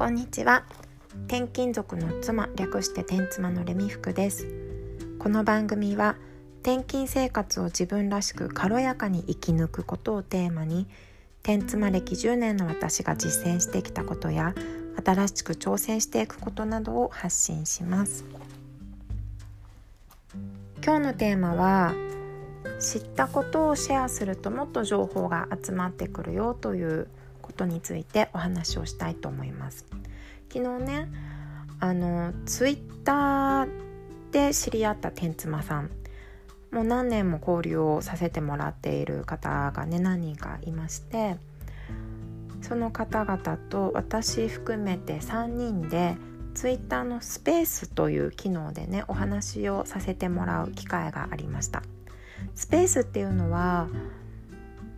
こんにちは。転勤族の妻略して転妻のレミ服です。この番組は転勤生活を自分らしく軽やかに生き抜くことをテーマに転妻歴10年の私が実践してきたことや新しく挑戦していくことなどを発信します。今日のテーマは知ったことをシェアするともっと情報が集まってくるよということについてお話をしたいと思います。昨日ねあのツイッターで知り合った天妻さんもう何年も交流をさせてもらっている方がね何人かいましてその方々と私含めて3人でツイッターのスペースという機能でねお話をさせてもらう機会がありました。スペースっていうのは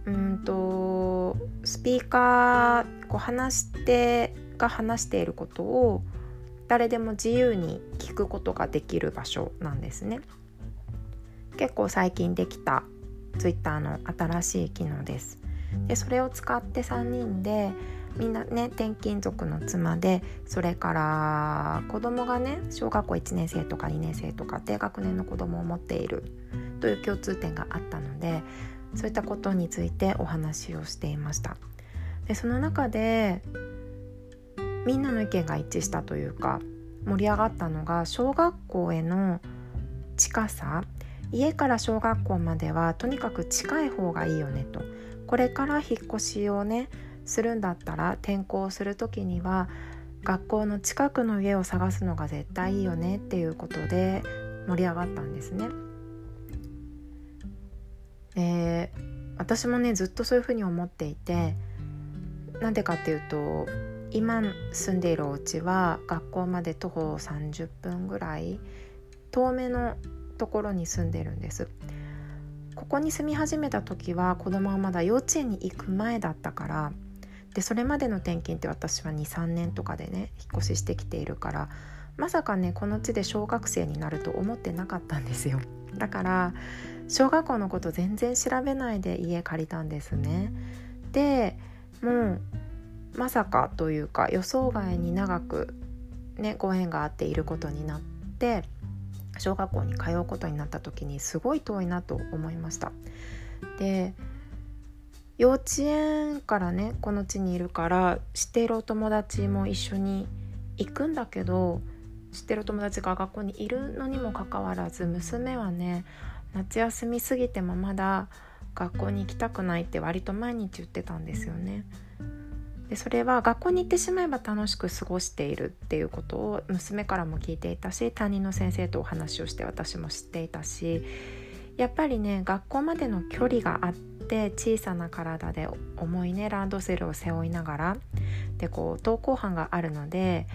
うんとスピーカーこう話してが話していることを誰でも自由に聞くことができる場所なんですね。結構最近できた Twitter の新しい機能です。でそれを使って3人でみんなね転勤族の妻でそれから子供がね小学校1年生とか2年生とか低学年の子供を持っているという共通点があったのでそういったことについてお話をしていました。でその中でみんなの意見が一致したというか盛り上がったのが小学校への近さ。家から小学校まではとにかく近い方がいいよねと。これから引っ越しをねするんだったら転校する時には学校の近くの家を探すのが絶対いいよねっていうことで盛り上がったんですね。えー私もねずっとそういうふうに思っていてなんでかっていうと今住んでいるお家は学校まで徒歩30分ぐらい遠めのところに住んでるんです。ここに住み始めた時は子供はまだ幼稚園に行く前だったからでそれまでの転勤って私は23年とかでね引っ越ししてきているからまさかねこの地で小学生になると思ってなかったんですよ。だから小学校のこと全然調べないで家借りたんですね。でもうまさかというか予想外に長くねご縁があっていることになって小学校に通うことになった時にすごい遠いなと思いました。で幼稚園からねこの地にいるから知っているお友達も一緒に行くんだけど知ってる友達が学校にいるのにもかかわらず娘はね夏休み過ぎてもまだ学校に行きたくないって割と毎日言ってたんですよね。でそれは学校に行ってしまえば楽しく過ごしているっていうことを娘からも聞いていたし担任の先生とお話をして私も知っていたしやっぱりね学校までの距離があって小さな体で重いねランドセルを背負いながらでこう登校班があるので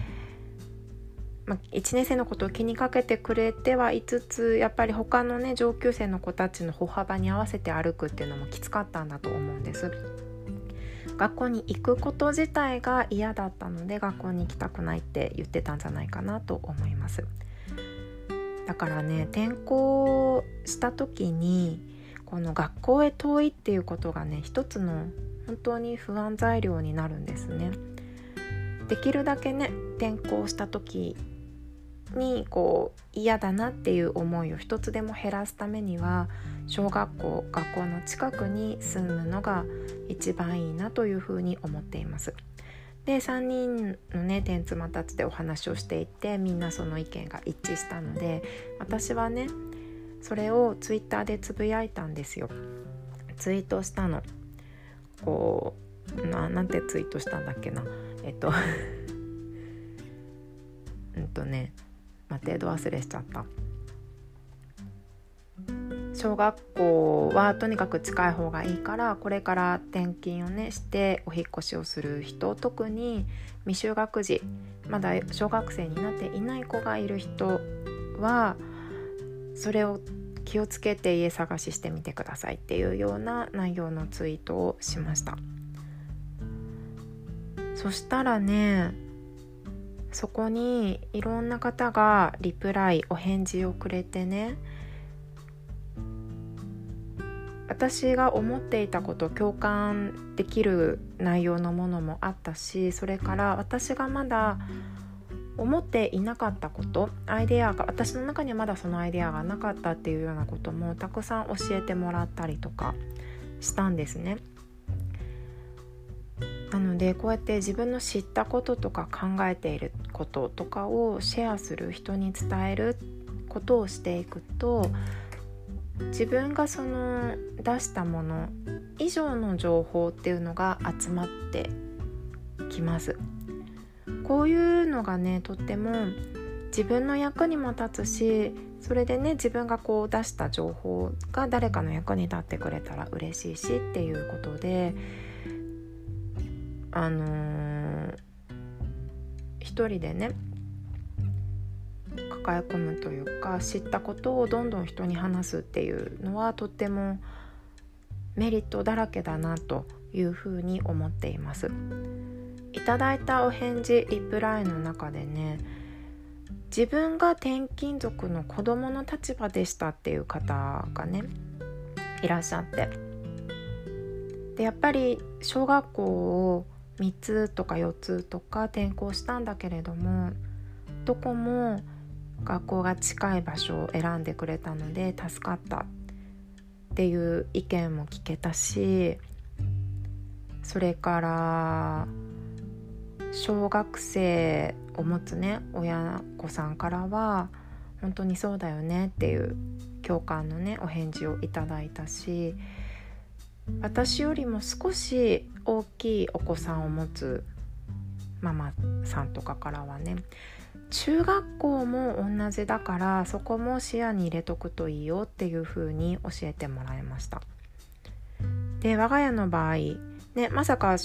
まあ、1年生のことを気にかけてくれてはいつつやっぱり他のね上級生の子たちの歩幅に合わせて歩くっていうのもきつかったんだと思うんです。学校に行くこと自体が嫌だったので学校に行きたくないって言ってたんじゃないかなと思いますだからね転校した時にこの学校へ遠いっていうことがね一つの本当に不安材料になるんですねできるだけね転校した時にこう嫌だなっていう思いを一つでも減らすためには小学校学校の近くに住むのが一番いいなというふうに思っています。で3人のね天妻たちでお話をしていてみんなその意見が一致したので私はねそれをツイッターでつぶやいたんですよ。ツイートしたの。こうななんてツイートしたんだっけなえっと うんとね待ってど忘れしちゃった小学校はとにかく近い方がいいからこれから転勤をねしてお引越しをする人特に未就学児まだ小学生になっていない子がいる人はそれを気をつけて家探ししてみてくださいっていうような内容のツイートをしました。そしたらねそこにいろんな方がリプライお返事をくれてね私が思っていたこと共感できる内容のものもあったしそれから私がまだ思っていなかったことアイデアが私の中にはまだそのアイデアがなかったっていうようなこともたくさん教えてもらったりとかしたんですね。なのでこうやって自分の知ったこととか考えていることとかをシェアする人に伝えることをしていくと自分がその出したもの以上の情報っていうのが集まってきますこういうのがねとっても自分の役にも立つしそれでね自分がこう出した情報が誰かの役に立ってくれたら嬉しいしっていうことであのー、一人でね抱え込むというか知ったことをどんどん人に話すっていうのはとってもメリットだらけだなというふうに思っています。いただいたお返事リプライの中でね自分が転勤族の子供の立場でしたっていう方がねいらっしゃって。でやっぱり小学校を3つとか4つとか転校したんだけれどもどこも学校が近い場所を選んでくれたので助かったっていう意見も聞けたしそれから小学生を持つね親子さんからは本当にそうだよねっていう共感のねお返事をいただいたし私よりも少し大きいお子さんを持つママさんとかからはね中学校も同じだからそこも視野に入れとくといいよっていう風に教えてもらいました。で我が家の場合ねまさか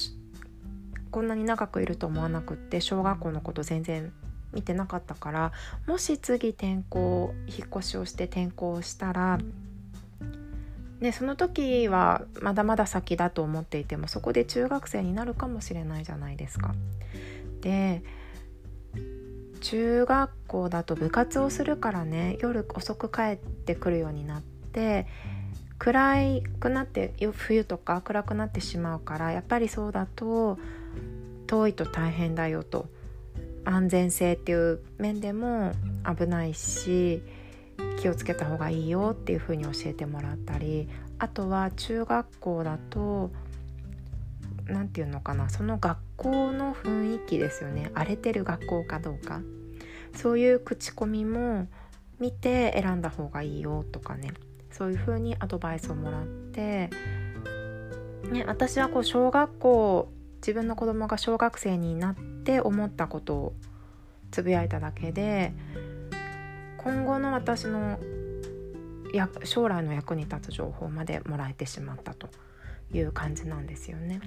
こんなに長くいると思わなくって小学校のこと全然見てなかったからもし次転校引っ越しをして転校したらね、その時はまだまだ先だと思っていてもそこで中学生になるかもしれないじゃないですか。で中学校だと部活をするからね夜遅く帰ってくるようになって暗くなって冬とか暗くなってしまうからやっぱりそうだと遠いと大変だよと。安全性っていう面でも危ないし気をつけた方がいいよっていうふうに教えてもらったりあとは中学校だと何て言うのかなその学校の雰囲気ですよね。荒れてる学校かどうか。そういう口コミも見て選んだ方がいいよとかね。そういう風にアドバイスをもらって、ね、私はこう小学校自分の子供が小学生になって思ったことをつぶやいただけで今後の私の将来の役に立つ情報までもらえてしまったという感じなんですよね。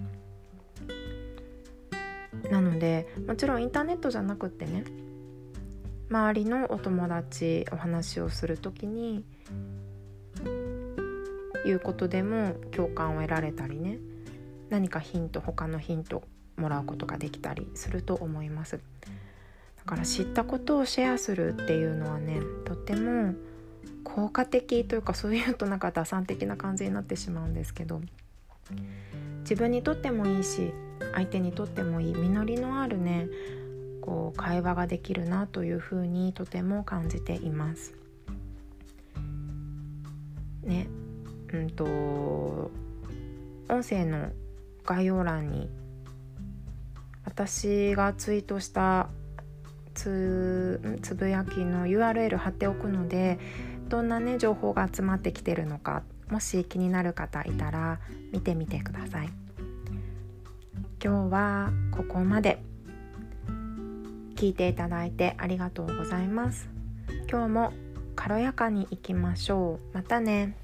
なのでもちろんインターネットじゃなくってね周りのお友達お話をする時にいうことでも共感を得られたりね何かヒント他のヒントもらうことができたりすると思いますだから知ったことをシェアするっていうのはねとっても効果的というかそういうとなんか打算的な感じになってしまうんですけど自分にとってもいいし相手にとってもいい実りのあるねこう会話ができるなというふうにとても感じています。ねうんと音声の概要欄に私がツイートしたつつぶやきの URL 貼っておくのでどんなね情報が集まってきてるのかもし気になる方いたら見てみてください。今日はここまで。聞いていただいてありがとうございます。今日も軽やかにいきましょう。またね。